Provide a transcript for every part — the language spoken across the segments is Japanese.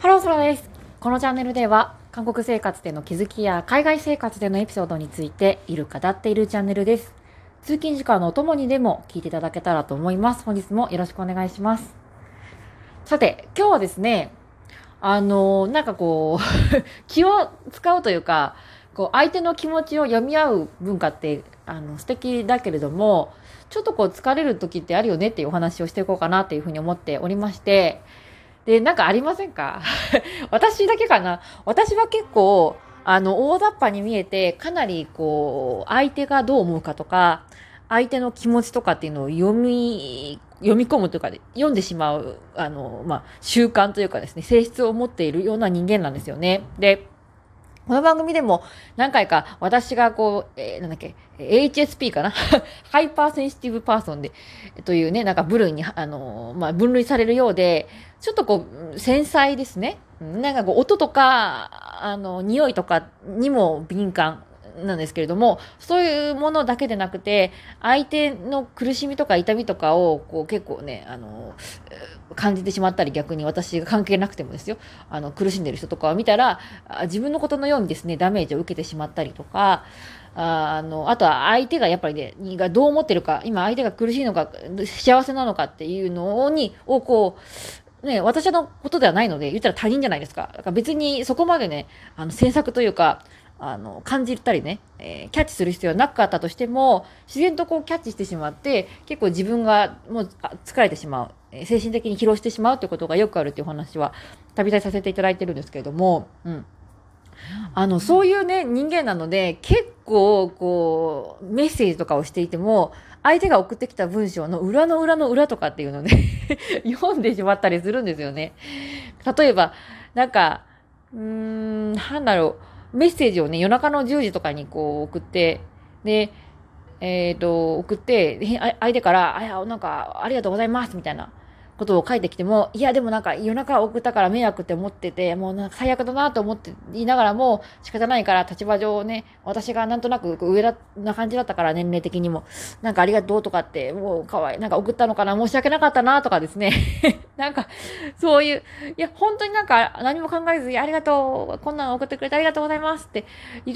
ハローソラです。このチャンネルでは、韓国生活での気づきや海外生活でのエピソードについて、いる語っているチャンネルです。通勤時間のお供にでも聞いていただけたらと思います。本日もよろしくお願いします。さて、今日はですね、あの、なんかこう 気を使うというか、こう相手の気持ちを読み合う文化ってあの素敵だけれどもちょっとこう疲れる時ってあるよねっていうお話をしていこうかなっていうふうに思っておりましてでなんかありませんか？私だけかな？私は結構あの大雑把に見えてかなりこう相手がどう思うかとか相手の気持ちとかっていうのを読み読み込むというか、読んでしまう、あの、まあ、習慣というかですね、性質を持っているような人間なんですよね。で、この番組でも何回か私がこう、えー、なんだっけ、HSP かな？ハイパーセンシティブパーソンで、というね、なんか部類に、あの、まあ、分類されるようで、ちょっとこう、繊細ですね。なんかこう、音とか、あの、匂いとかにも敏感なんですけれども、そういうものだけでなくて、相手の苦しみとか痛みとかを、こう結構ね、あの、感じてしまったり、逆に私が関係なくてもですよ、あの、苦しんでる人とかを見たら、自分のことのようにですね、ダメージを受けてしまったりとか、あの、あとは相手がやっぱりね、がどう思ってるか、今相手が苦しいのか、幸せなのかっていうのに、をこう、ね、私のことではないので、言ったら他人じゃないですか。だから別にそこまでね、あの、詮索というか、あの、感じたりね、えー、キャッチする必要はなかったとしても、自然とこうキャッチしてしまって、結構自分がもう疲れてしまう、えー、精神的に疲労してしまうということがよくあるっていうお話は、たびたびさせていただいてるんですけれども、うん。あの、そういうね、人間なので、結構、こう、メッセージとかをしていても、相手が送ってきた文章の裏の裏の裏とかっていうのをね 読んでしまったりするんですよね。例えば、なんか、うーん、なんだろう。メッセージをね、夜中の10時とかにこう送って、で、えっ、ー、と、送って、相手から、あ、や、なんか、ありがとうございます、みたいな。ことを書いてきても、いや、でもなんか夜中送ったから迷惑って思ってて、もうなんか最悪だなと思って言いながらも、仕方ないから立場上ね、私がなんとなく上だな感じだったから年齢的にも、なんかありがとうとかって、もうかわいい、なんか送ったのかな、申し訳なかったなとかですね。なんか、そういう、いや、本当になんか何も考えずに、ありがとう、こんなの送ってくれてありがとうございますって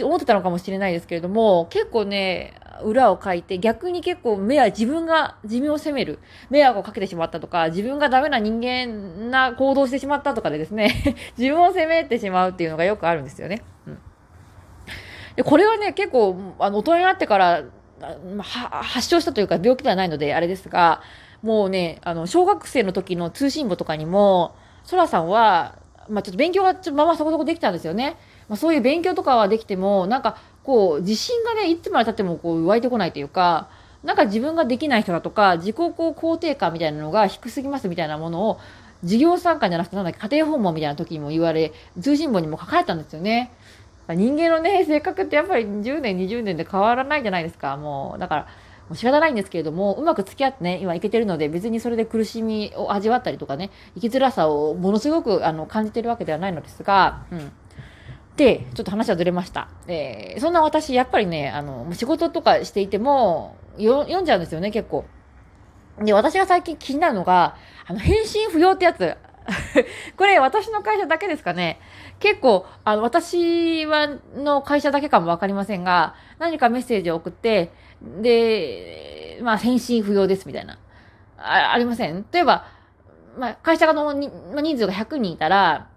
思ってたのかもしれないですけれども、結構ね、裏を書いて、逆に結構目は自分が自分を責める。迷惑をかけてしまったとか、自分がダメな人間な行動してしまったとかでですね 自分を責めてしまうっていうのがよくあるんですよね。うん、でこれはね、結構、あの、大人になってから、発症したというか病気ではないのであれですが、もうね、あの、小学生の時の通信簿とかにも、そらさんは、まあちょっと勉強がちょっとままそこそこできたんですよね。まあそういう勉強とかはできても、なんかこう、自信がね、いつまで経ってもこう湧いてこないというか、なんか自分ができない人だとか、自己肯定感みたいなのが低すぎますみたいなものを、授業参加じゃなくて、なんだっけ、家庭訪問みたいな時にも言われ、通信簿にも書かれたんですよね。人間のね、性格ってやっぱり10年、20年で変わらないじゃないですか。もう、だから、もう仕方ないんですけれども、うまく付き合ってね、今いけてるので、別にそれで苦しみを味わったりとかね、生きづらさをものすごくあの感じてるわけではないのですが、うん。で、ちょっと話はずれました。えー、そんな私、やっぱりね、あの、仕事とかしていても、読んじゃうんですよね、結構。で、私が最近気になるのが、あの、返信不要ってやつ。これ、私の会社だけですかね。結構、あの、私は、の会社だけかもわかりませんが、何かメッセージを送って、で、まあ、返信不要ですみたいな。あありません？例えば、まあ、会社の人数が100人いたら、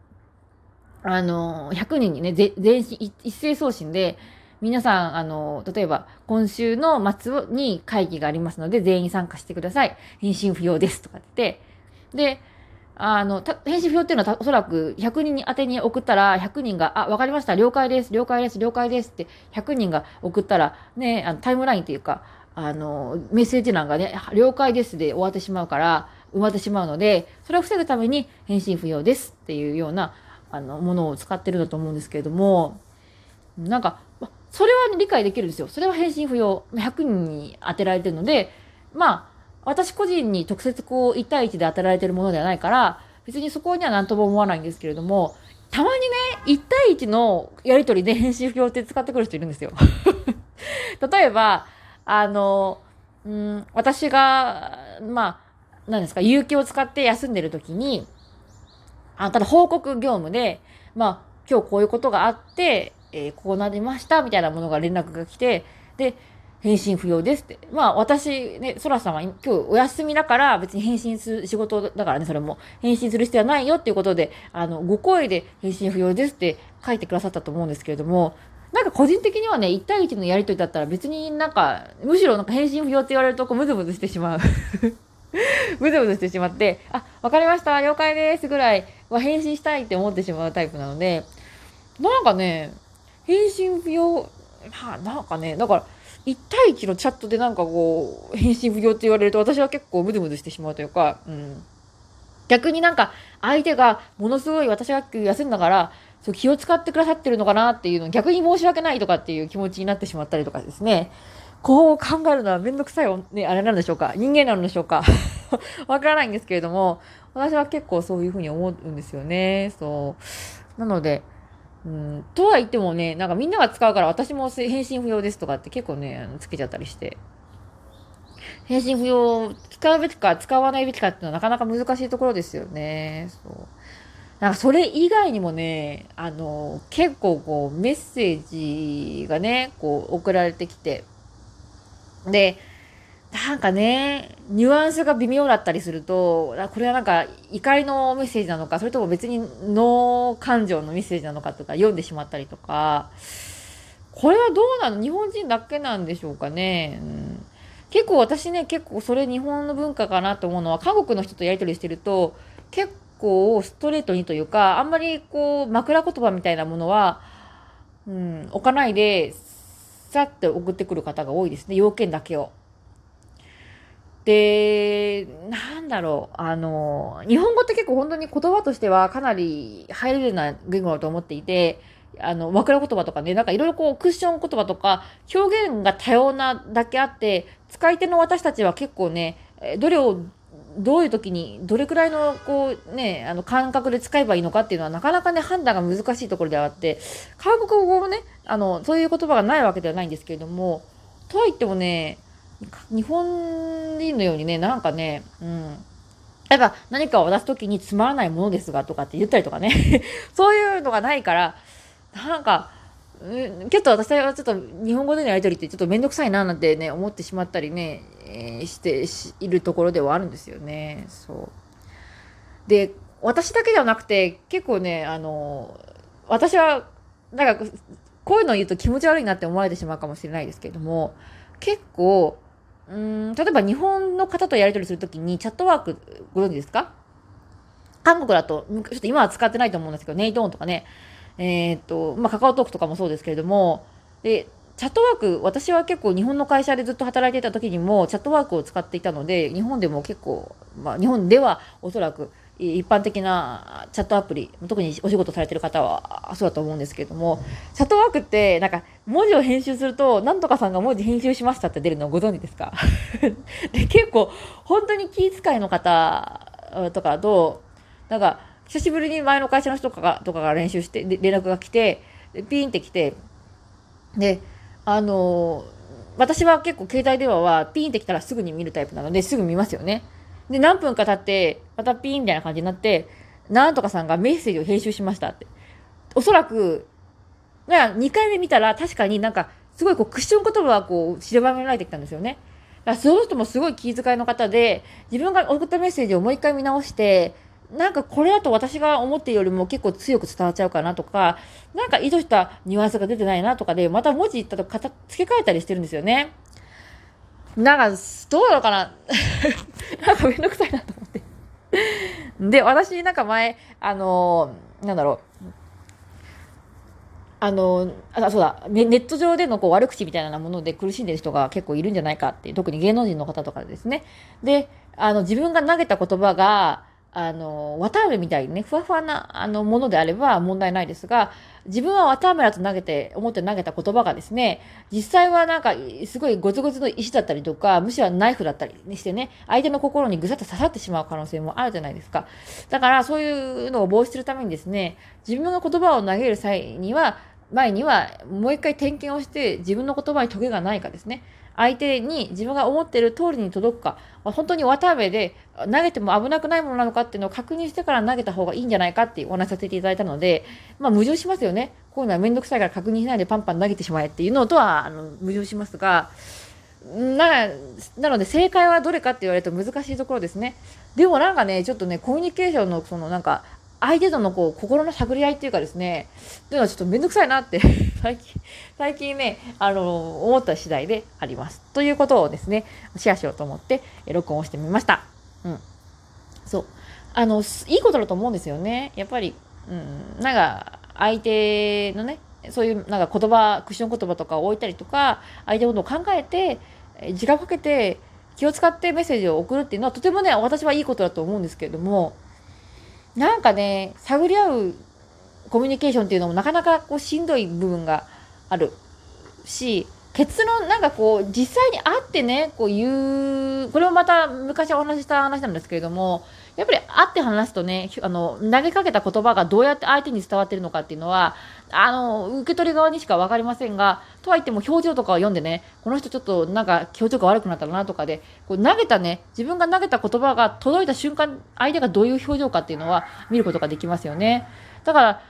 あの、100人にね、全身一斉送信で、皆さん、あの、例えば、今週の末に会議がありますので、全員参加してください。返信不要ですとかって、で、あの、返信不要っていうのはおそらく100人に宛てに送ったら、100人が、あ、わかりました、了解です、了解です、了解です。って100人が送ったら、ね、あのタイムラインっていうか、あの、メッセージ欄がね、了解です。で終わってしまうから、埋まってしまうので、それを防ぐために返信不要です。っていうような、あの、ものを使ってるんだと思うんですけれども、なんか、それは理解できるんですよ。それは返信不要。100人に当てられてるので、まあ、私個人に直接こう、1対1で当てられてるものではないから、別にそこには何とも思わないんですけれども、たまにね、1対1のやりとりで返信不要って使ってくる人いるんですよ。例えば、あの、うん、私が、まあ、何ですか、有給を使って休んでる時に、あただ報告業務で、まあ、今日こういうことがあって、えー、こうなりましたみたいなものが連絡が来て、で、返信不要ですって。まあ私ね、ソラさんは今日お休みだから別に返信する仕事だからね、それも返信する必要はないよっていうことで、あの、ご声で返信不要ですって書いてくださったと思うんですけれども、なんか個人的にはね、1対1のやりとりだったら別になんか、むしろなんか返信不要って言われるとこうムズムズしてしまう。ムズムズしてしまって、あ、わかりました、了解ですぐらいは返信したいって思ってしまうタイプなので、なんかね、返信不要、まあなんかね、だから、1対1のチャットでなんかこう、返信不要って言われると私は結構ムズムズしてしまうというか、うん。逆になんか相手がものすごい私が休んだからそう気を使ってくださってるのかなっていうの逆に申し訳ないとかっていう気持ちになってしまったりとかですね。こう考えるのはめんどくさい、ね、あれなんでしょうか。人間なのでしょうか。わからないんですけれども私は結構そういうふうに思うんですよねそうなのでうん、とは言ってもね、なんかみんなが使うから私も返信不要ですとかって結構ね、つけちゃったりして。返信不要、使うべきか使わないべきかっていうのはなかなか難しいところですよね。そう。なんかそれ以外にもね、あの、結構こうメッセージがね、こう送られてきて。で、なんかね、ニュアンスが微妙だったりすると、これはなんか怒りのメッセージなのか、それとも別に脳感情のメッセージなのかとか読んでしまったりとか、これはどうなの？日本人だけなんでしょうかね。うん、結構私ね、結構それ日本の文化かなと思うのは、韓国の人とやり取りしてると、結構ストレートにというか、あんまりこう枕言葉みたいなものは、うん、置かないで、さって送ってくる方が多いですね。要件だけを。で、なんだろう、あの、日本語って結構本当に言葉としてはかなりハイレベルな言語だと思っていて、あの、枕言葉とかね、なんかいろいろこうクッション言葉とか表現が多様なだけあって、使い手の私たちは結構ね、どれをどういう時にどれくらいのこうねあの感覚で使えばいいのかっていうのはなかなかね判断が難しいところではあって韓国語もねあのそういう言葉がないわけではないんですけれどもとはいってもね日本人のようにね、なんかね、うん。やっぱ何かを渡す時につまらないものですがとかって言ったりとかね そういうのがないから、なんか、ちょっと私はちょっと日本語でのやり取りってちょっとめんどくさいななんてね、思ってしまったりね、えー、しているところではあるんですよね。そう。で、私だけではなくて、結構ね、あの、私は、なんか、こういうのを言うと気持ち悪いなって思われてしまうかもしれないですけれども、結構、うん例えば日本の方とやり取りするときにチャットワークご存知ですか？韓国だと、ちょっと今は使ってないと思うんですけど、ネイトーンとかね、えー、っと、まあ、カカオトークとかもそうですけれども、で、チャットワーク、私は結構日本の会社でずっと働いていた時にもチャットワークを使っていたので、日本でも結構、まあ、日本ではおそらく一般的なチャットアプリ、特にお仕事されてる方はそうだと思うんですけれども、チャットワークって、なんか、文字を編集すると、なんとかさんが文字編集しましたって出るのをご存知ですか？で、結構、本当に気遣いの方とかと、なんか、久しぶりに前の会社の人とかがとかが練習して、連絡が来て、ピーンって来て、で、あの私は結構携帯電話はピーンって来たらすぐに見るタイプなので、すぐ見ますよね。で、何分か経って、またピーンみたいな感じになって、なんとかさんがメッセージを編集しましたって。おそらく、ら2回目見たら確かになんか、すごいこうクッション言葉がこう、散りばめられてきたんですよね。だからその人もすごい気遣いの方で、自分が送ったメッセージをもう一回見直して、なんかこれだと私が思ってるよりも結構強く伝わっちゃうかなとか、なんか意図したニュアンスが出てないなとかで、また文字言ったと付け替えたりしてるんですよね。なんか、どうなのかな？なんかめんどくさいなと思って。で、私、なんか前、あのなんだろう。あのあそうだネット上でのこう悪口みたいなもので苦しんでる人が結構いるんじゃないかって特に芸能人の方とかですねであの自分が投げた言葉があの、綿あめみたいにね、ふわふわなあのものであれば問題ないですが、自分は綿あめだと投げて、思って投げた言葉がですね、実際はなんか、すごいゴツゴツの石だったりとか、むしろナイフだったりにしてね、相手の心にぐさっと刺さってしまう可能性もあるじゃないですか。だから、そういうのを防止するためにですね、自分が言葉を投げる際には、前にはもう一回点検をして自分の言葉にトゲがないかですね。相手に自分が思ってる通りに届くか、本当に綿あめで投げても危なくないものなのかっていうのを確認してから投げた方がいいんじゃないかってお話させていただいたので、まあ矛盾しますよね。こういうのはめんどくさいから確認しないでパンパン投げてしまえっていうのとはあの矛盾しますが、ななので正解はどれかって言われると難しいところですね。でもなんかね、ちょっとね、コミュニケーションのそのなんか相手とのこう心の探り合いっていうかですね、というのはちょっとめんどくさいなって 最近、最近ね、あの、思った次第であります。ということをですね、シェアしようと思って、録音をしてみました。うん。そう。あの、いいことだと思うんですよね。やっぱり、うん、なんか、相手のね、そういうなんか言葉、クッション言葉とかを置いたりとか、相手のことを考えて、時間をかけて、気を使ってメッセージを送るっていうのはとてもね、私はいいことだと思うんですけれども、なんかね、探り合うコミュニケーションっていうのもなかなかこうしんどい部分があるし、結論なんかこう実際に会ってねこう言うこれもまた昔お話しした話なんですけれどもやっぱり会って話すとねあの投げかけた言葉がどうやって相手に伝わってるのかっていうのはあの受け取り側にしか分かりませんがとはいっても表情とかを読んでねこの人ちょっとなんか表情が悪くなったなとかでこう投げたね自分が投げた言葉が届いた瞬間相手がどういう表情かっていうのは見ることができますよね。だから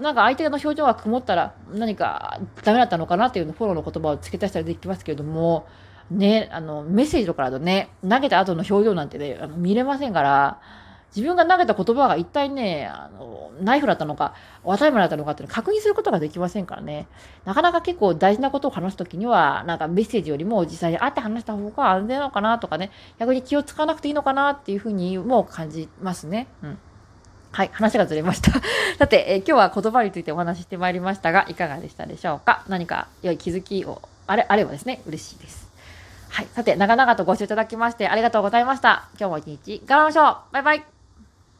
なんか相手の表情が曇ったら何かダメだったのかなっていうフォローの言葉を付け足したりできますけれども、ね、あの、メッセージとかだとね、投げた後の表情なんてね、あの見れませんから、自分が投げた言葉が一体ね、あの、ナイフだったのか、綿山だったのかっていうのを確認することができませんからね。なかなか結構大事なことを話すときには、なんかメッセージよりも実際に会って話した方が安全なのかなとかね、逆に気をつかなくていいのかなっていうふうにも感じますね。うん。はい、話がずれました。さて、えー、今日は言葉についてお話ししてまいりましたが、いかがでしたでしょうか？何か良い気づきをあれあればですね、嬉しいです。はい、さて、長々とご視聴いただきましてありがとうございました。今日も一日頑張りましょうバイバイ